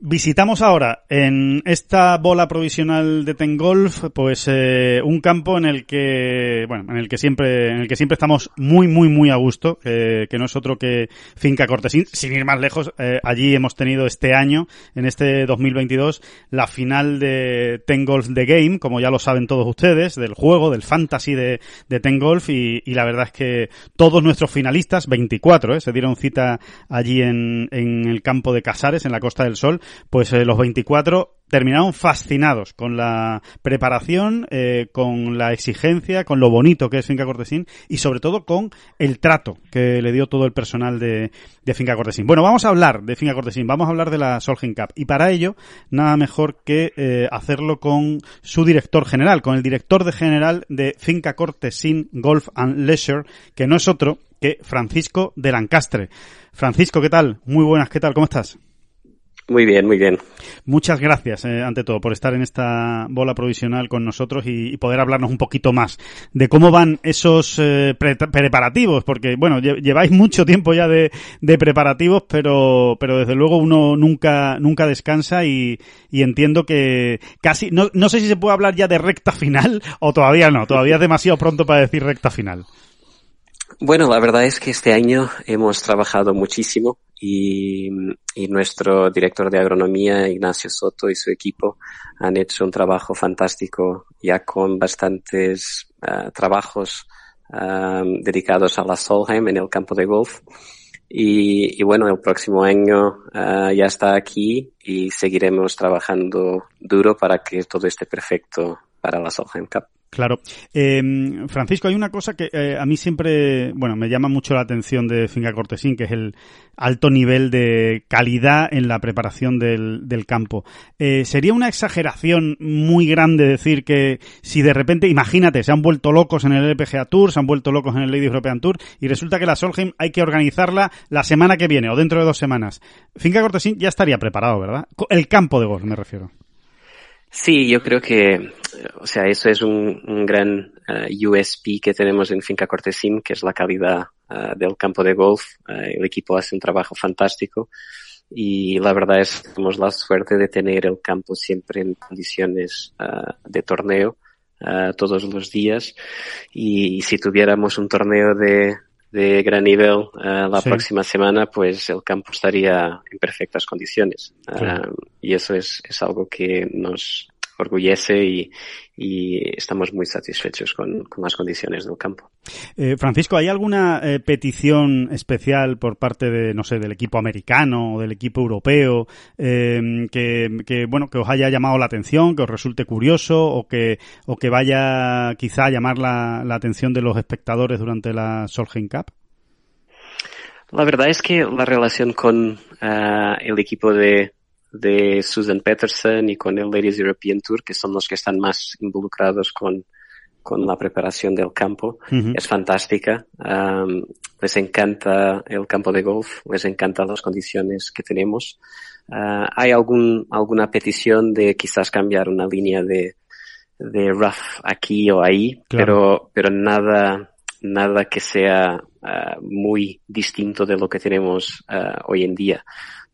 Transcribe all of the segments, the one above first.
Visitamos ahora en esta bola provisional de Tengolf, pues eh, un campo en el que, bueno, en el que siempre, en el que siempre estamos muy, muy, muy a gusto, que no es otro que Finca Cortesín. Sin ir más lejos, eh, allí hemos tenido este año, en este 2022, la final de Tengolf The Game, como ya lo saben todos ustedes, del juego, del fantasy de, de Tengolf, y, y la verdad es que todos nuestros finalistas, 24, eh, se dieron cita allí en, en el campo de Casares, en la Costa del Sol, pues eh, los 24 terminaron fascinados con la preparación, eh, con la exigencia, con lo bonito que es Finca Cortesín y sobre todo con el trato que le dio todo el personal de, de Finca Cortesín. Bueno, vamos a hablar de Finca Cortesín, vamos a hablar de la Solheim Cup y para ello nada mejor que eh, hacerlo con su director general, con el director de general de Finca Cortesín Golf and Leisure, que no es otro que Francisco de Lancastre. Francisco, ¿qué tal? Muy buenas, ¿qué tal? ¿Cómo estás? Muy bien, muy bien. Muchas gracias, eh, ante todo, por estar en esta bola provisional con nosotros y, y poder hablarnos un poquito más de cómo van esos eh, pre preparativos, porque, bueno, lleváis mucho tiempo ya de, de, preparativos, pero, pero desde luego uno nunca, nunca descansa y, y entiendo que casi, no, no sé si se puede hablar ya de recta final o todavía no, todavía es demasiado pronto para decir recta final. Bueno, la verdad es que este año hemos trabajado muchísimo y, nuestro director de agronomía, Ignacio Soto, y su equipo han hecho un trabajo fantástico ya con bastantes uh, trabajos um, dedicados a la Solheim en el campo de golf. Y, y bueno, el próximo año uh, ya está aquí y seguiremos trabajando duro para que todo esté perfecto para la Solheim Cup. Claro. Eh, Francisco, hay una cosa que eh, a mí siempre, bueno, me llama mucho la atención de Finca Cortesín, que es el alto nivel de calidad en la preparación del, campo. Eh, ¿Sería una exageración muy grande decir que si de repente, imagínate, se han vuelto locos en el LPGA Tour, se han vuelto locos en el Ladies European Tour, y resulta que la Solheim hay que organizarla la semana que viene o dentro de dos semanas? Finca Cortesín ya estaría preparado, ¿verdad? El campo de golf, me refiero. Sí, yo creo que, o sea, eso es un, gran uh, USP que tenemos en Finca Cortesín, que es la calidad uh, del campo de golf. Uh, el equipo hace un trabajo fantástico y la verdad es que tenemos la suerte de tener el campo siempre en condiciones de torneo todos los días y, y, si tuviéramos un torneo de, de gran nivel uh, la sí. próxima semana, pues el campo estaría en perfectas condiciones. Sí. Uh, y eso es, es algo que nos orgullece y, y estamos muy satisfechos con, con, las condiciones del campo. Eh, Francisco, ¿hay alguna eh, petición especial por parte de, no sé, del equipo americano o del equipo europeo eh, que, que, bueno, que os haya llamado la atención, que os resulte curioso o que, o que vaya quizá a llamar la, la atención de los espectadores durante la Solheim Cup? La verdad es que la relación con uh, el equipo de, de Susan Peterson y con el Ladies European Tour, que son los que están más involucrados con, con la preparación del campo, uh -huh. es fantástica. Um, les encanta el campo de golf, les encantan las condiciones que tenemos. Uh, hay algún, alguna petición de quizás cambiar una línea de, de rough aquí o ahí, claro. pero, pero nada, nada que sea uh, muy distinto de lo que tenemos uh, hoy en día.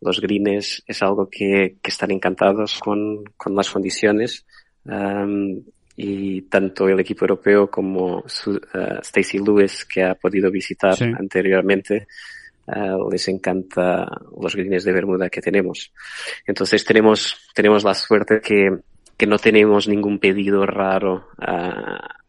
Los greens es algo que, que están encantados con, con las condiciones um, y tanto el equipo europeo como su, uh, Stacy Lewis que ha podido visitar sí. anteriormente Uh, les encanta los greens de Bermuda que tenemos. Entonces tenemos, tenemos la suerte que, que no tenemos ningún pedido raro uh,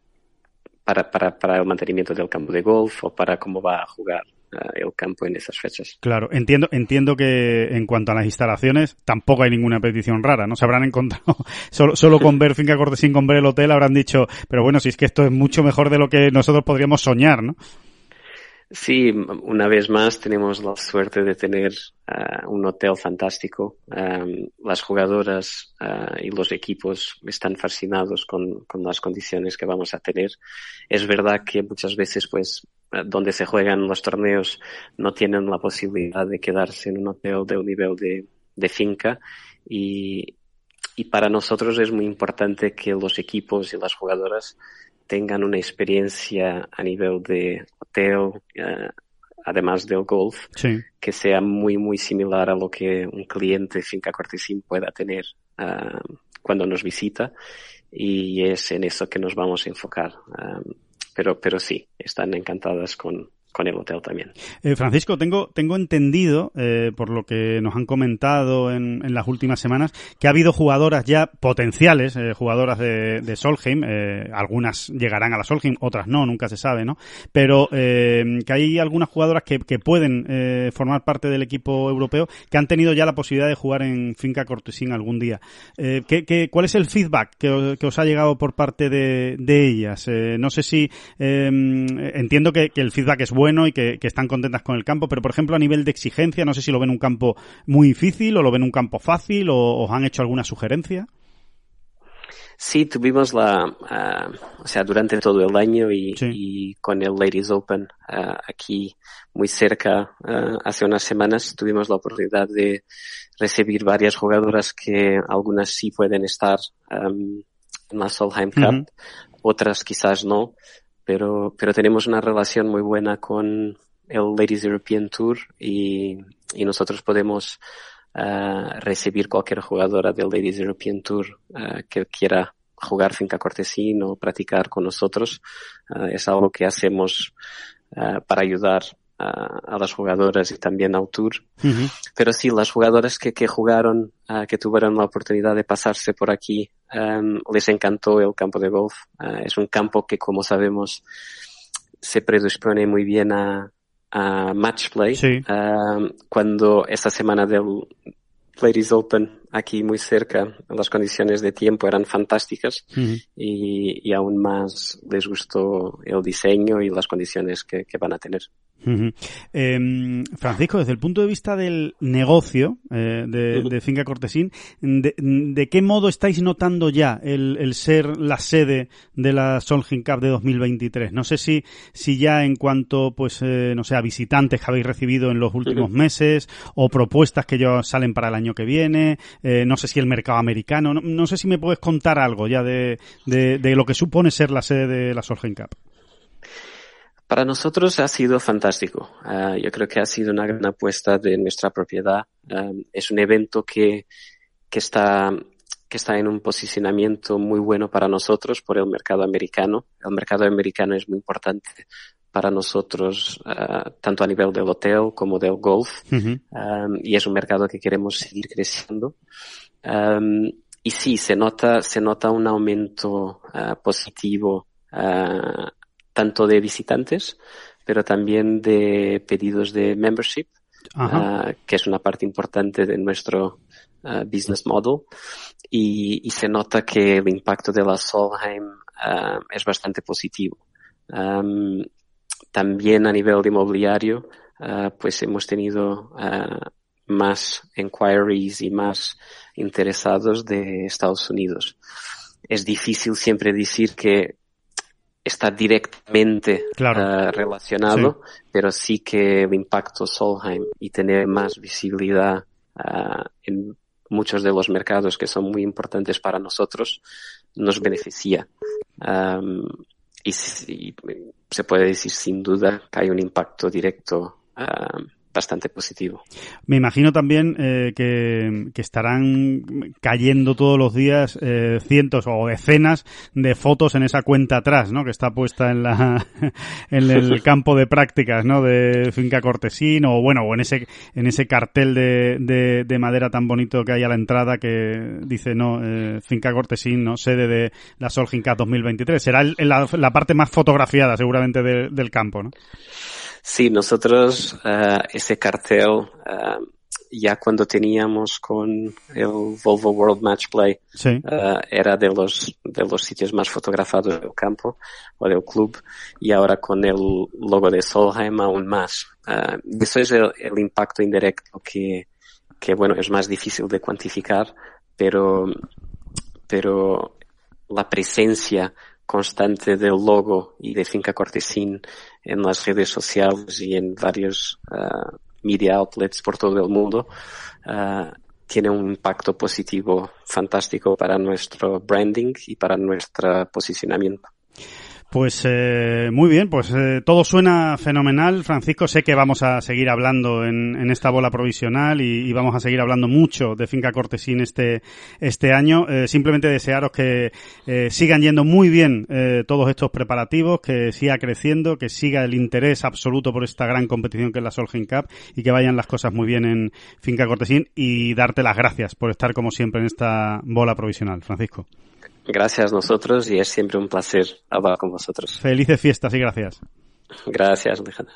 para, para, para el mantenimiento del campo de golf o para cómo va a jugar uh, el campo en esas fechas. Claro, entiendo, entiendo que en cuanto a las instalaciones tampoco hay ninguna petición rara, ¿no? Se habrán encontrado solo, solo con ver Finca Cortesín, con ver el hotel, habrán dicho, pero bueno, si es que esto es mucho mejor de lo que nosotros podríamos soñar, ¿no? Sí, una vez más tenemos la suerte de tener uh, un hotel fantástico. Um, las jugadoras uh, y los equipos están fascinados con, las condiciones que vamos a tener. Es verdad que muchas veces, pues, donde se juegan los torneos no tienen la posibilidad de quedarse en un hotel de un nivel de, finca y para nosotros es muy importante que los equipos y las jugadoras tengan una experiencia a nivel de hotel, uh, además del golf, sí. que sea muy, muy similar a lo que un cliente finca cortesín pueda tener uh, cuando nos visita. Y es en eso que nos vamos a enfocar. Um, pero, pero sí, están encantadas con, con también. Eh, Francisco, tengo, tengo entendido, eh, por lo que nos han comentado en, en, las últimas semanas, que ha habido jugadoras ya potenciales, eh, jugadoras de, de Solheim, algunas llegarán a la Solheim, otras no, nunca se sabe, ¿no? Pero que hay algunas jugadoras que, que pueden formar parte del equipo europeo que han tenido ya la posibilidad de jugar en Finca Cortesín algún día. ¿qué, qué, cuál es el feedback que, que, os ha llegado por parte de, de ellas? no sé si entiendo que el feedback es bueno bueno y que, que, están contentas con el campo, pero por ejemplo a nivel de exigencia, no sé si lo ven un campo muy difícil o lo ven un campo fácil o os han hecho alguna sugerencia. Sí, tuvimos la, uh, o sea, durante todo el año y, sí. y con el Ladies Open uh, aquí muy cerca, uh, hace unas semanas tuvimos la oportunidad de recibir varias jugadoras que algunas sí pueden estar um, en la Solheim Cup, -huh. otras quizás no, pero, pero tenemos una relación muy buena con el Ladies European Tour y, y nosotros podemos uh, recibir cualquier jugadora del Ladies European Tour uh, que quiera jugar finca cortesín o practicar con nosotros. Uh, es algo que hacemos para ayudar a las jugadoras y también al tour. Uh -huh. Pero sí, las jugadoras que, que jugaron, uh, que tuvieron la oportunidad de pasarse por aquí, um, les encantó el campo de golf. Uh, es un campo que, como sabemos, se predispone muy bien a, a match play. Sí. cuando esta semana del Ladies Open aquí muy cerca, las condiciones de tiempo eran fantásticas uh -huh. y, y, aún más les gustó el diseño y las condiciones que, que van a tener. Uh -huh. eh, Francisco, desde el punto de vista del negocio eh, de, Finca Cortesín, de, de, qué modo estáis notando ya el, el, ser la sede de la Solheim Cup de 2023? No sé si, si ya en cuanto, pues, eh, no sé, a visitantes que habéis recibido en los últimos meses o propuestas que ya salen para el año que viene, eh, no sé si el mercado americano, no, no, sé si me puedes contar algo ya de, de, de lo que supone ser la sede de la Solheim Cup. Para nosotros ha sido fantástico. Uh, yo creo que ha sido una gran apuesta de nuestra propiedad. Um, es un evento que, que está que está en un posicionamiento muy bueno para nosotros por el mercado americano. El mercado americano es muy importante para nosotros, uh, tanto a nivel del hotel como del golf, uh -huh. um, y es un mercado que queremos seguir creciendo. Um, y sí, se nota, se nota un aumento uh, positivo tanto de visitantes, pero también de pedidos de membership, uh, que es una parte importante de nuestro uh, business model. Y, y, se nota que el impacto de la Solheim uh, es bastante positivo. Um, también a nivel de inmobiliario, pues hemos tenido más inquiries y más interesados de Estados Unidos. Es difícil siempre decir que está directamente claro. uh, relacionado, sí. pero sí que el impacto Solheim y tener más visibilidad uh, en muchos de los mercados que son muy importantes para nosotros nos beneficia. Um, y, y, se puede decir sin duda que hay un impacto directo uh, bastante positivo. Me imagino también eh, que, que, estarán cayendo todos los días eh, cientos o decenas de fotos en esa cuenta atrás, ¿no? Que está puesta en la en el campo de prácticas, ¿no? De finca cortesín o bueno o en ese en ese cartel de, de, de madera tan bonito que hay a la entrada que dice no eh, finca cortesín, no sede de la Solheim Cup 2023. Será el, la, la, parte más fotografiada seguramente de, del campo, ¿no? Sí, nosotros uh, ese cartel uh, ya cuando teníamos con el Volvo World Match Play, era de los, de los sitios más fotografados del campo o del club y ahora con el logo de Solheim aún más. eso es el, el, impacto indirecto que, que, bueno, es más difícil de cuantificar, pero, pero la presencia constante del logo y de Finca Cortesín en las redes sociales y en varios uh, media outlets por todo el mundo uh, tiene un impacto positivo fantástico para nuestro branding y para nuestro posicionamiento. Pues eh, muy bien, pues eh, todo suena fenomenal. Francisco, sé que vamos a seguir hablando en, en esta bola provisional y, vamos a seguir hablando mucho de Finca Cortesín este, este año. Eh, simplemente desearos que eh, sigan yendo muy bien eh, todos estos preparativos, que siga creciendo, que siga el interés absoluto por esta gran competición que es la Solheim Cup y que vayan las cosas muy bien en Finca Cortesín y darte las gracias por estar como siempre en esta bola provisional. Francisco. Gracias a nosotros y es siempre un placer hablar con vosotros. Felices fiestas y gracias. Gracias, Alejandro.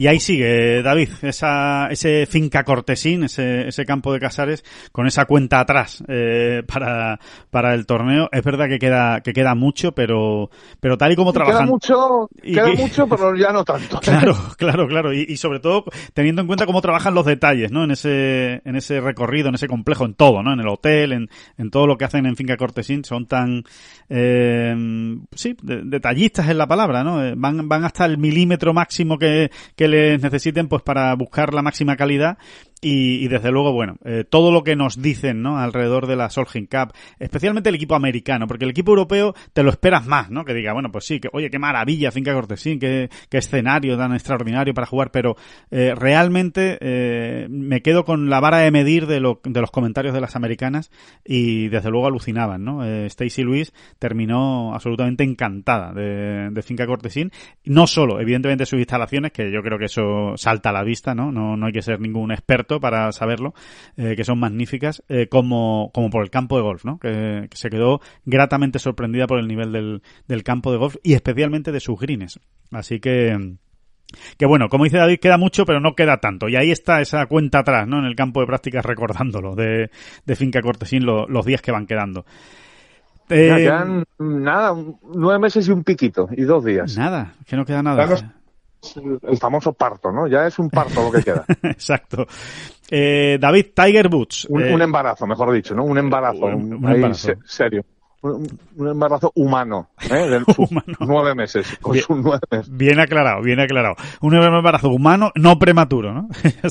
Y ahí sigue, David, esa, ese finca cortesín, ese, ese campo de Casares, con esa cuenta atrás eh, para, para el torneo. Es verdad que queda, que queda mucho, pero, pero tal y como trabajan. Queda mucho, queda mucho, pero ya no tanto. Claro, claro, claro. Y, y, sobre todo teniendo en cuenta cómo trabajan los detalles, ¿no? En ese, en ese recorrido, en ese complejo, en todo, ¿no? En el hotel, en, en todo lo que hacen en Finca Cortesín, son tan, eh, sí, de, detallistas es la palabra, ¿no? Eh, van, van hasta el milímetro máximo que, que les necesiten pues para buscar la máxima calidad y, y, desde luego, bueno, eh, todo lo que nos dicen, ¿no? Alrededor de la Solheim Cup, especialmente el equipo americano, porque el equipo europeo te lo esperas más, ¿no? Que diga, bueno, pues sí, que oye, qué maravilla, Finca Cortesín, qué, qué escenario tan extraordinario para jugar, pero eh, realmente eh, me quedo con la vara de medir de, lo, de los comentarios de las americanas y desde luego alucinaban, ¿no? Eh, Stacy Lewis terminó absolutamente encantada de, de Finca Cortesín, no solo, evidentemente, sus instalaciones, que yo creo que eso salta a la vista, ¿no? No, no hay que ser ningún experto para saberlo, eh, que son magníficas, eh, como, como por el campo de golf, ¿no? Que, que, se quedó gratamente sorprendida por el nivel del, del campo de golf y especialmente de sus greens. Así que, que bueno, como dice David, queda mucho, pero no queda tanto. Y ahí está esa cuenta atrás, ¿no? En el campo de prácticas recordándolo de, de Finca Cortesín lo, los días que van quedando. Eh, quedan, nada, nueve meses y un piquito, y dos días. Nada, que no queda nada. El famoso parto, ¿no? Ya es un parto lo que queda. Exacto. Eh, David, Tiger Woods. Un, eh, un, embarazo, mejor dicho, ¿no? Un embarazo. Un, embarazo. Se, serio. Un, embarazo humano, ¿eh? De humano. nueve meses, con bien, sus nueve meses. Bien aclarado, bien aclarado. Un embarazo humano, no prematuro, ¿no?